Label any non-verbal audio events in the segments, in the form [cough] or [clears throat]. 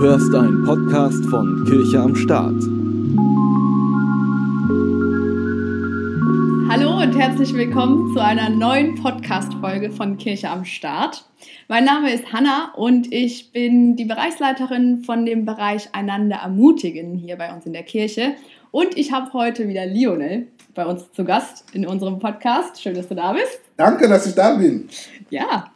hörst einen Podcast von Kirche am Start. Hallo und herzlich willkommen zu einer neuen Podcast-Folge von Kirche am Start. Mein Name ist Hanna und ich bin die Bereichsleiterin von dem Bereich Einander ermutigen hier bei uns in der Kirche. Und ich habe heute wieder Lionel bei uns zu Gast in unserem Podcast. Schön, dass du da bist. Danke, dass ich da bin. Ja.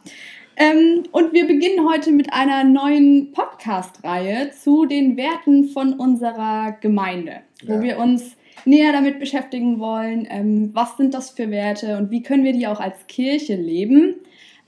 Ähm, und wir beginnen heute mit einer neuen Podcast-Reihe zu den Werten von unserer Gemeinde, wo Ja. wir uns näher damit beschäftigen wollen, ähm, was sind das für Werte und wie können wir die auch als Kirche leben.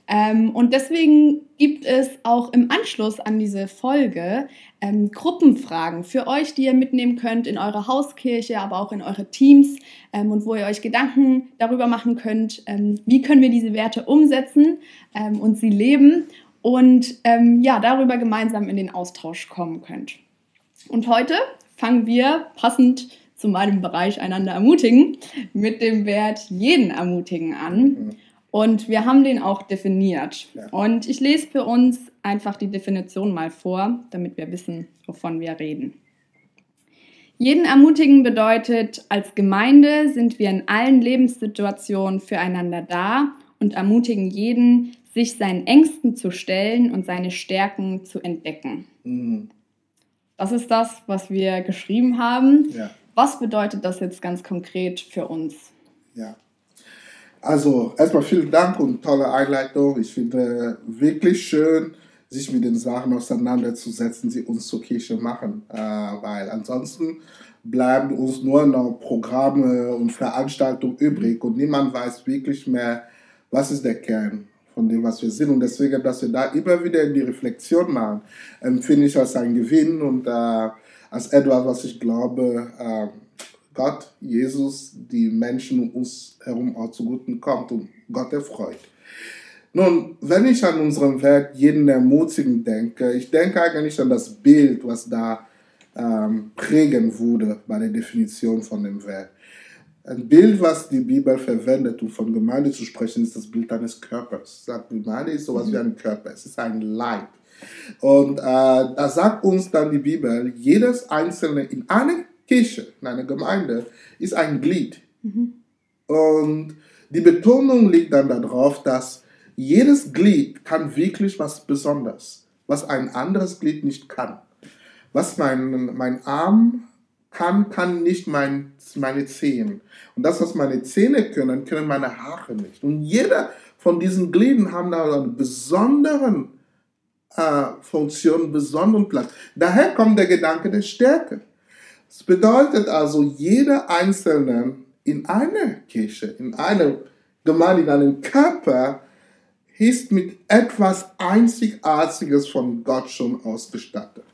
Ähm, und deswegen gibt es auch im Anschluss an diese Folge ähm, Gruppenfragen für euch, die ihr mitnehmen könnt in eure Hauskirche, aber auch in eure Teams ähm, und wo ihr euch Gedanken darüber machen könnt, ähm, wie können wir diese Werte umsetzen ähm, und sie leben und ähm, ja, darüber gemeinsam in den Austausch kommen könnt. Und heute fangen wir passend zu meinem Bereich einander ermutigen mit dem Wert jeden ermutigen an. Und wir haben den auch definiert. Ja. Und ich lese für uns einfach die Definition mal vor, damit wir wissen, wovon wir reden. Jeden ermutigen bedeutet, als Gemeinde sind wir in allen Lebenssituationen füreinander da und ermutigen jeden, sich seinen Ängsten zu stellen und seine Stärken zu entdecken. Mhm. Das ist das, was wir geschrieben haben. Ja, Was bedeutet das jetzt ganz konkret für uns? ja. Also erstmal vielen Dank und tolle Einleitung. Ich finde wirklich schön, sich mit den Sachen auseinanderzusetzen, die uns zur Kirche machen, äh, weil ansonsten bleiben uns nur noch Programme und Veranstaltungen übrig und niemand weiß wirklich mehr, was ist der Kern von dem, was wir sind. Und deswegen, dass wir da immer wieder in die Reflexion machen, empfinde ich als ein Gewinn und äh, als etwas, was ich glaube, äh, Gott, Jesus, die Menschen um uns herum auch zuguten kommt und Gott erfreut. Nun, wenn ich an unseren Wert jeden ermutigen denke, ich denke eigentlich an das Bild, was da ähm, prägen wurde bei der Definition von dem Wert. Ein Bild, was die Bibel verwendet, um von Gemeinde zu sprechen, ist das Bild eines Körpers. Sagt, Gemeinde ist sowas wie ein Körper, es ist ein Leib. Und äh, da sagt uns dann die Bibel, jedes einzelne in einer Kirche, in einer Gemeinde, ist ein Glied. Und die Betonung liegt dann darauf, dass jedes Glied kann wirklich was Besonderes, was ein anderes Glied nicht kann. Was mein, mein Arm kann, kann nicht mein, meine Zehen. Und das, was meine Zähne können, können meine Haare nicht. Und jeder von diesen Glieden haben da einen besonderen äh, Funktion, einen besonderen Platz. Daher kommt der Gedanke der Stärke. Das bedeutet also, jeder Einzelne in einer Kirche, in einer Gemeinde, in einem Körper, ist mit etwas Einzigartiges von Gott schon ausgestattet.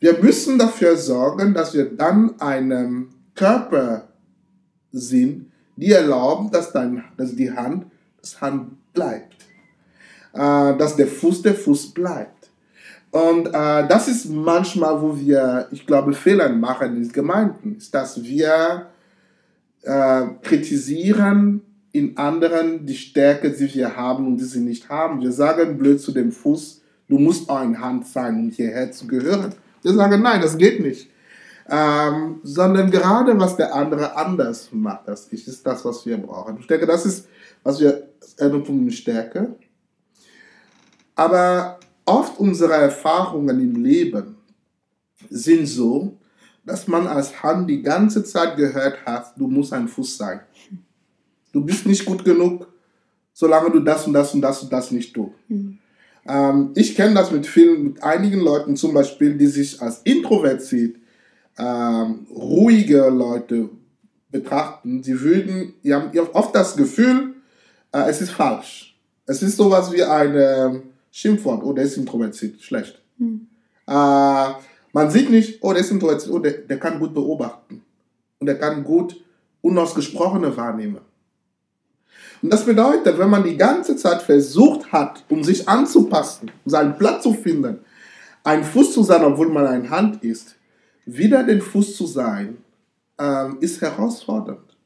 Wir müssen dafür sorgen, dass wir dann einem Körper sind, die erlauben, dass, dein, dass die Hand das Hand bleibt, äh, dass der Fuß der Fuß bleibt. Und äh, das ist manchmal, wo wir, ich glaube, Fehler machen in den Gemeinden, ist, dass wir äh, kritisieren in anderen die Stärke, die wir haben und die sie nicht haben. Wir sagen blöd zu dem Fuß, du musst auch in Hand sein, um hierher zu gehören. Wir sagen, nein, das geht nicht. Ähm, sondern gerade was der andere anders macht, das ist, das, was wir brauchen. Ich denke, das ist, was wir, eine Stärke. Aber oft unsere Erfahrungen im Leben sind so, dass man als Hand die ganze Zeit gehört hat, du musst ein Fuß sein. Du bist nicht gut genug, solange du das und das und das und das nicht tust. Ähm, ich kenne das mit vielen, mit einigen Leuten zum Beispiel, die sich als introvertiert, ähm, ruhige Leute betrachten. Sie würden, die haben oft das Gefühl, äh, es ist falsch. Es ist sowas wie ein ähm, Schimpfwort, oh, der ist introvertiert, schlecht. Äh, man sieht nicht, oh, der ist introvertiert, oh, der, der kann gut beobachten. Und der kann gut Unausgesprochene wahrnehmen. Und das bedeutet, wenn man die ganze Zeit versucht hat, um sich anzupassen, um seinen Platz zu finden, ein Fuß zu sein, obwohl man eine Hand ist, wieder den Fuß zu sein, ähm, ist herausfordernd.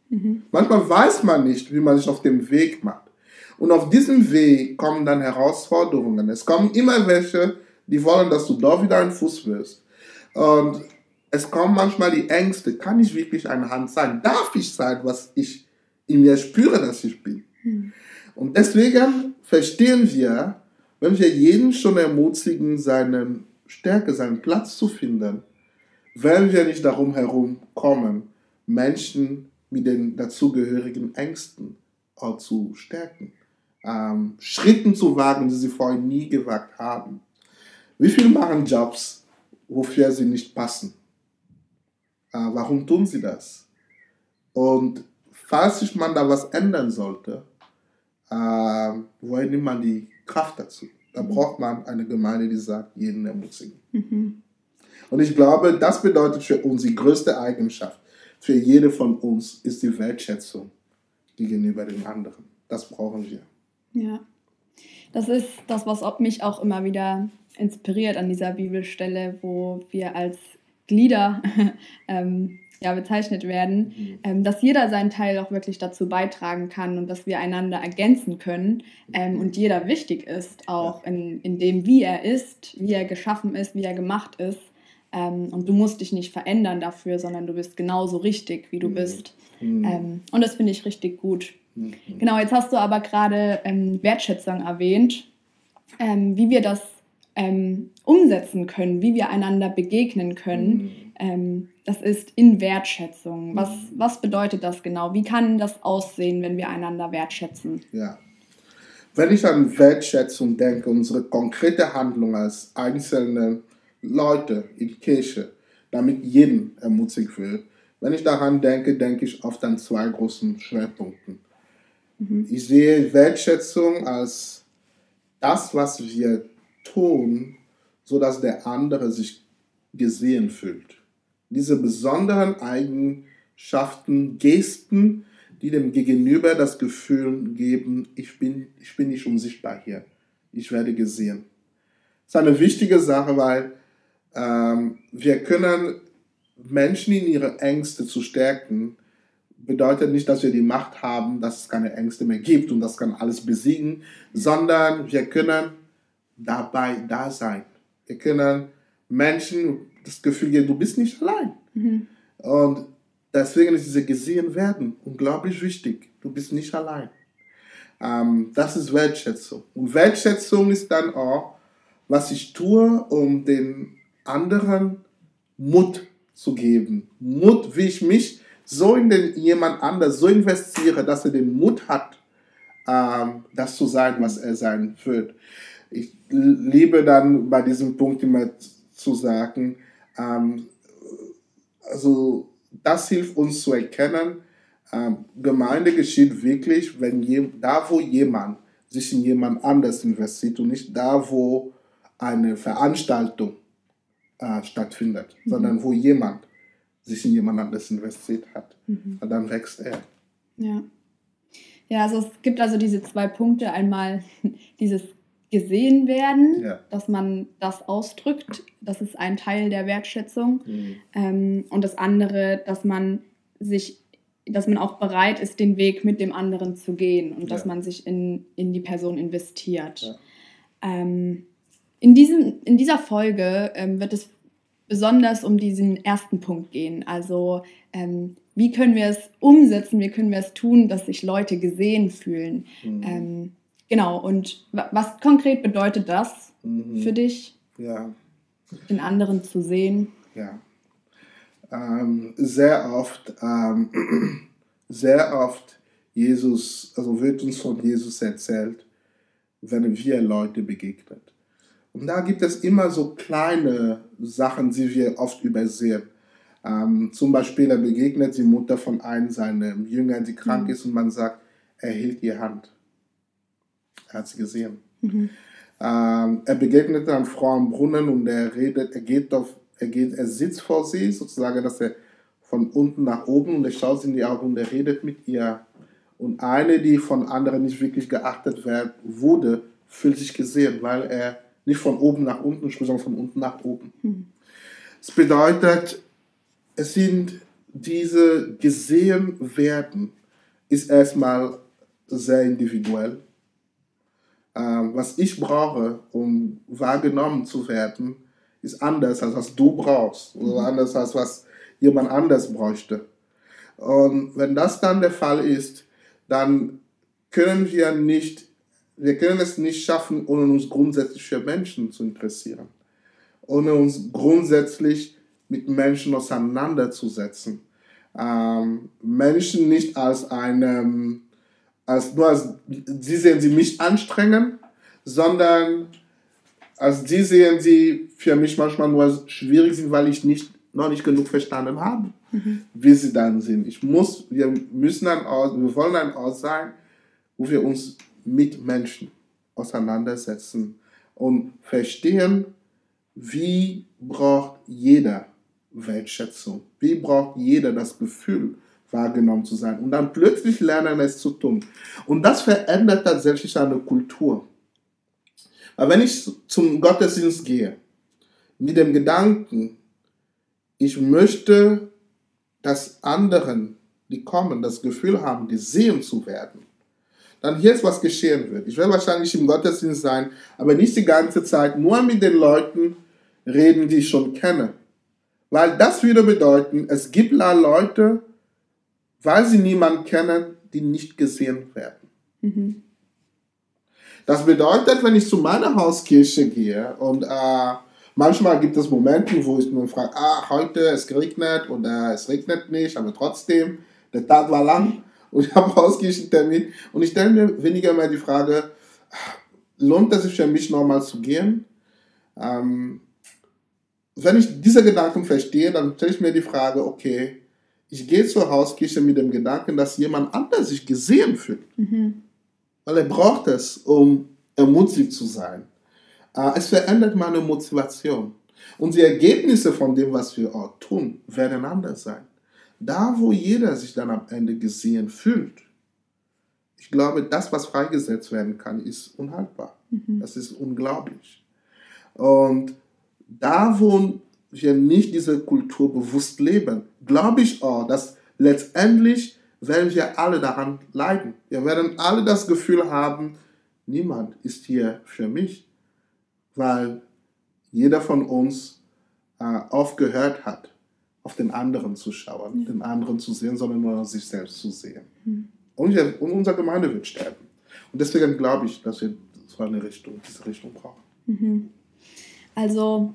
Manchmal weiß man nicht, wie man sich auf dem Weg macht. Und auf diesem Weg kommen dann Herausforderungen. Es kommen immer welche, die wollen, dass du da wieder ein Fuß wirst. Und es kommen manchmal die Ängste. Kann ich wirklich eine Hand sein? Darf ich sein, was ich in mir spüre, dass ich bin? Hm. Und deswegen verstehen wir, wenn wir jeden schon ermutigen, seine Stärke, seinen Platz zu finden, wenn wir nicht darum herum kommen, Menschen mit den dazugehörigen Ängsten auch zu stärken, ähm, Schritten zu wagen, die sie vorher nie gewagt haben. Wie viele machen Jobs, wofür sie nicht passen? Äh, warum tun sie das? Und falls sich man da was ändern sollte, äh, woher nimmt man die Kraft dazu? Da mhm. braucht man eine Gemeinde, die sagt, jeden ermutigen. Mhm. Und ich glaube, das bedeutet für uns die größte Eigenschaft, für jede von uns, ist die Wertschätzung gegenüber den anderen. Das brauchen wir. Ja, das ist das, was mich auch immer wieder inspiriert an dieser Bibelstelle, wo wir als Glieder [laughs] ähm, ja, bezeichnet werden, mhm. ähm, dass jeder seinen Teil auch wirklich dazu beitragen kann und dass wir einander ergänzen können ähm, und jeder wichtig ist, auch in, in dem, wie er ist, wie er geschaffen ist, wie er gemacht ist. Ähm, und du musst dich nicht verändern dafür, sondern du bist genauso richtig, wie du mhm. bist. Mhm. Ähm, und das finde ich richtig gut. Mhm. Genau, jetzt hast du aber gerade ähm, Wertschätzung erwähnt, ähm, wie wir das ähm, umsetzen können, wie wir einander begegnen können. Mhm. Ähm, das ist in Wertschätzung. Was, mhm. was bedeutet das genau? Wie kann das aussehen, wenn wir einander wertschätzen? Ja. Wenn ich an Wertschätzung denke, unsere konkrete Handlung als einzelne Leute in Kirche, damit jeden ermutigt wird, wenn ich daran denke, denke ich oft an zwei großen Schwerpunkten. Mhm. Ich sehe Wertschätzung als das, was wir tun, sodass der andere sich gesehen fühlt diese besonderen Eigenschaften, Gesten, die dem Gegenüber das Gefühl geben, ich bin, ich bin nicht unsichtbar hier, ich werde gesehen. Das ist eine wichtige Sache, weil ähm, wir können Menschen in ihre Ängste zu stärken, bedeutet nicht, dass wir die Macht haben, dass es keine Ängste mehr gibt und das kann alles besiegen, sondern wir können dabei da sein. Wir können Menschen das Gefühl geben, du bist nicht allein. Mhm. Und deswegen ist diese gesehen werden unglaublich wichtig. Du bist nicht allein. Ähm, das ist Wertschätzung. Und Wertschätzung ist dann auch, was ich tue, um den anderen Mut zu geben. Mut, wie ich mich so in den jemand anders so investiere, dass er den Mut hat, ähm, das zu sein, was er sein wird. Ich liebe dann bei diesem Punkt immer zu sagen, ähm, also das hilft uns zu erkennen, ähm, Gemeinde geschieht wirklich, wenn je, da, wo jemand sich in jemand anders investiert und nicht da, wo eine Veranstaltung äh, stattfindet, mhm. sondern wo jemand sich in jemand anders investiert hat. Mhm. Und dann wächst er. Ja. Ja, also es gibt also diese zwei Punkte. Einmal [laughs] dieses gesehen werden, ja. dass man das ausdrückt. Das ist ein Teil der Wertschätzung. Mhm. Ähm, und das andere, dass man sich, dass man auch bereit ist, den Weg mit dem anderen zu gehen und ja. dass man sich in, in die Person investiert. Ja. Ähm, in, diesem, in dieser Folge ähm, wird es besonders um diesen ersten Punkt gehen. Also ähm, wie können wir es umsetzen, wie können wir es tun, dass sich Leute gesehen fühlen. Mhm. Ähm, Genau, und was konkret bedeutet das mhm. für dich? Ja. Den anderen zu sehen? Ja. Ähm, sehr oft, ähm, [clears throat] sehr oft Jesus, also wird uns von Jesus erzählt, wenn wir Leute begegnet. Und da gibt es immer so kleine Sachen, die wir oft übersehen. Ähm, zum Beispiel, er begegnet die Mutter von einem seiner Jünger, die krank mhm. ist, und man sagt, er hielt ihr Hand. Er hat sie gesehen. Mhm. Ähm, er begegnet einer Frau am Brunnen und er redet, er geht auf, er geht, er sitzt vor sie, sozusagen, dass er von unten nach oben und er schaut sie in die Augen und er redet mit ihr. Und eine, die von anderen nicht wirklich geachtet wurde, fühlt sich gesehen, weil er nicht von oben nach unten sondern von unten nach oben. Mhm. Das bedeutet, es sind diese gesehen werden, ist erstmal sehr individuell ähm, was ich brauche, um wahrgenommen zu werden, ist anders als was du brauchst oder mhm. anders als was jemand anders bräuchte. Und wenn das dann der Fall ist, dann können wir nicht, wir können es nicht schaffen, ohne uns grundsätzlich für Menschen zu interessieren, ohne uns grundsätzlich mit Menschen auseinanderzusetzen. Ähm, Menschen nicht als einem, als nur als, sie sehen sie mich anstrengen, sondern als die sehen sie für mich manchmal nur schwierig sind, weil ich nicht, noch nicht genug verstanden habe, mhm. wie sie dann sind. Ich muss, wir müssen ein Ort, wir wollen ein Ort sein, wo wir uns mit Menschen auseinandersetzen und verstehen, wie braucht jeder Wertschätzung, wie braucht jeder das Gefühl, wahrgenommen zu sein und dann plötzlich lernen es zu tun. Und das verändert tatsächlich eine Kultur. Aber wenn ich zum Gottesdienst gehe, mit dem Gedanken, ich möchte, dass anderen, die kommen, das Gefühl haben, gesehen zu werden, dann hier ist was geschehen wird. Ich werde wahrscheinlich im Gottesdienst sein, aber nicht die ganze Zeit nur mit den Leuten reden, die ich schon kenne. Weil das würde bedeuten, es gibt Leute, weil sie niemanden kennen, die nicht gesehen werden. Mhm. Das bedeutet, wenn ich zu meiner Hauskirche gehe und äh, manchmal gibt es Momente, wo ich mir frage, ah, heute es regnet oder es regnet nicht, aber trotzdem, der Tag war lang und ich habe Hauskirchentermin und ich stelle mir weniger mal die Frage, lohnt es sich für mich nochmal zu gehen? Ähm, wenn ich diese Gedanken verstehe, dann stelle ich mir die Frage, okay, ich gehe zur Hauskirche mit dem Gedanken, dass jemand anders sich gesehen fühlt. Mhm. Weil er braucht es, um ermutigt zu sein. Äh, es verändert meine Motivation. Und die Ergebnisse von dem, was wir auch tun, werden anders sein. Da, wo jeder sich dann am Ende gesehen fühlt, ich glaube, das, was freigesetzt werden kann, ist unhaltbar. Mhm. Das ist unglaublich. Und da, wo wir nicht diese Kultur bewusst leben, glaube ich auch, dass letztendlich werden wir alle daran leiden. Wir werden alle das Gefühl haben, niemand ist hier für mich, weil jeder von uns äh, aufgehört hat, auf den anderen zu schauen, mhm. den anderen zu sehen, sondern nur sich selbst zu sehen. Mhm. Und, und unsere Gemeinde wird sterben. Und deswegen glaube ich, dass wir so eine Richtung, diese Richtung brauchen. Mhm. Also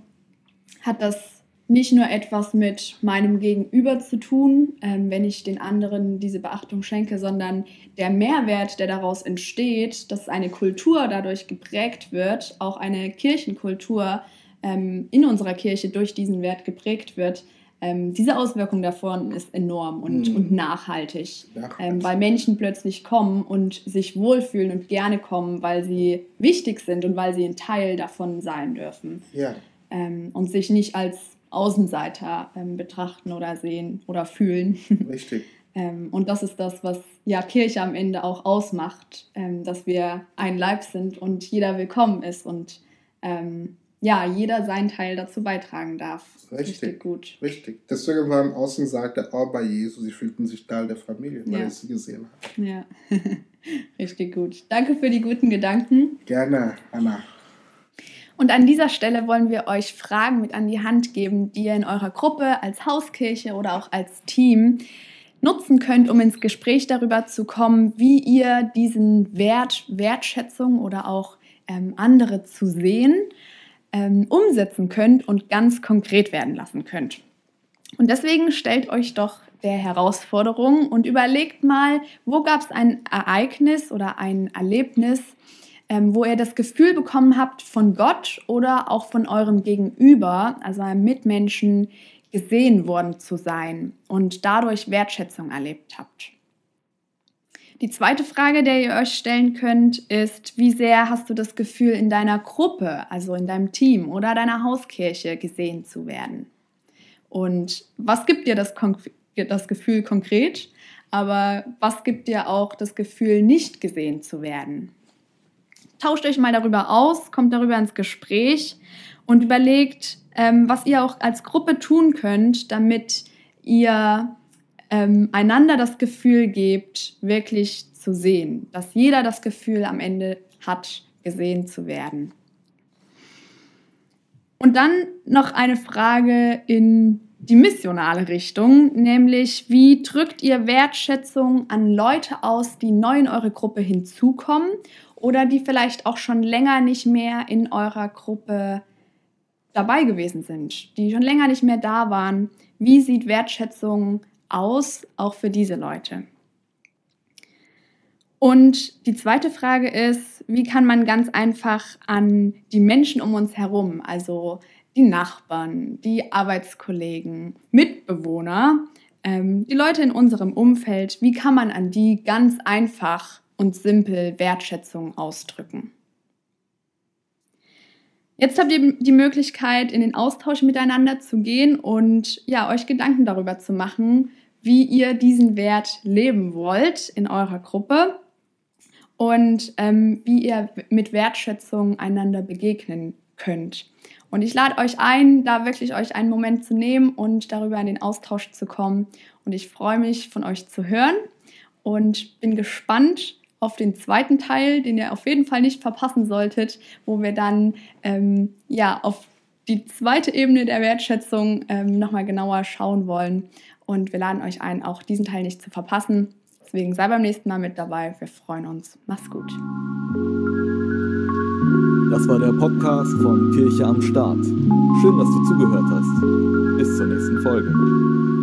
hat das nicht nur etwas mit meinem Gegenüber zu tun, ähm, wenn ich den anderen diese Beachtung schenke, sondern der Mehrwert, der daraus entsteht, dass eine Kultur dadurch geprägt wird, auch eine Kirchenkultur ähm, in unserer Kirche durch diesen Wert geprägt wird. Ähm, diese Auswirkung davon ist enorm und, mhm. und nachhaltig, ähm, weil Menschen plötzlich kommen und sich wohlfühlen und gerne kommen, weil sie wichtig sind und weil sie ein Teil davon sein dürfen. Ja. Ähm, und sich nicht als Außenseiter ähm, betrachten oder sehen oder fühlen. [laughs] Richtig. ähm, und das ist das, was ja Kirche am Ende auch ausmacht, ähm, dass wir ein Leib sind und jeder willkommen ist und ja, jeder seinen Teil dazu beitragen darf. Richtig, Richtig gut. Richtig. Deswegen waren Außenseiter auch bei Jesus, sie fühlten sich Teil der Familie, weil ja. er sie gesehen hat. Ja, [laughs] richtig gut. Danke für die guten Gedanken. Gerne, Anna. Und an dieser Stelle wollen wir euch Fragen mit an die Hand geben, die ihr in eurer Gruppe, als Hauskirche oder auch als Team nutzen könnt, um ins Gespräch darüber zu kommen, wie ihr diesen Wert, Wertschätzung oder auch ähm, andere zu sehen, ähm, umsetzen könnt und ganz konkret werden lassen könnt. Und deswegen stellt euch doch der Herausforderung und überlegt mal, wo gab es ein Ereignis oder ein Erlebnis, ähm, wo ihr das Gefühl bekommen habt, von Gott oder auch von eurem Gegenüber, also einem Mitmenschen, gesehen worden zu sein und dadurch Wertschätzung erlebt habt. Die zweite Frage, der ihr euch stellen könnt, ist, wie sehr hast du das Gefühl, in deiner Gruppe, also in deinem Team oder deiner Hauskirche gesehen zu werden? Und was gibt dir das, das Gefühl konkret? Aber was gibt dir auch das Gefühl, nicht gesehen zu werden? tauscht euch mal darüber aus, kommt darüber ins Gespräch und überlegt, ähm, was ihr auch als Gruppe tun könnt, damit ihr ähm, einander das Gefühl gebt, wirklich zu sehen, dass jeder das Gefühl am Ende hat, gesehen zu werden. Und dann noch eine Frage in die missionale Richtung, nämlich wie drückt ihr Wertschätzung an Leute aus, die neu in eure Gruppe hinzukommen oder die vielleicht auch schon länger nicht mehr in eurer Gruppe dabei gewesen sind, die schon länger nicht mehr da waren. Wie sieht Wertschätzung aus, auch für diese Leute? Und die zweite Frage ist, wie kann man ganz einfach an die Menschen um uns herum, also die Nachbarn, die Arbeitskollegen, Mitbewohner, ähm, die Leute in unserem Umfeld, wie kann man an die ganz einfach und simpel Wertschätzung ausdrücken? Jetzt habt ihr die Möglichkeit, in den Austausch miteinander zu gehen und ja, euch Gedanken darüber zu machen, wie ihr diesen Wert leben wollt in eurer Gruppe und ähm, wie ihr mit Wertschätzung einander begegnen könnt. Und ich lade euch ein, da wirklich euch einen Moment zu nehmen und darüber in den Austausch zu kommen. Und ich freue mich, von euch zu hören und bin gespannt auf den zweiten Teil, den ihr auf jeden Fall nicht verpassen solltet, wo wir dann ähm, ja auf die zweite Ebene der Wertschätzung ähm, nochmal genauer schauen wollen. Und wir laden euch ein, auch diesen Teil nicht zu verpassen. Deswegen sei beim nächsten Mal mit dabei. Wir freuen uns. Mach's gut. Das war der Podcast von Kirche am Start. Schön, dass du zugehört hast. Bis zur nächsten Folge.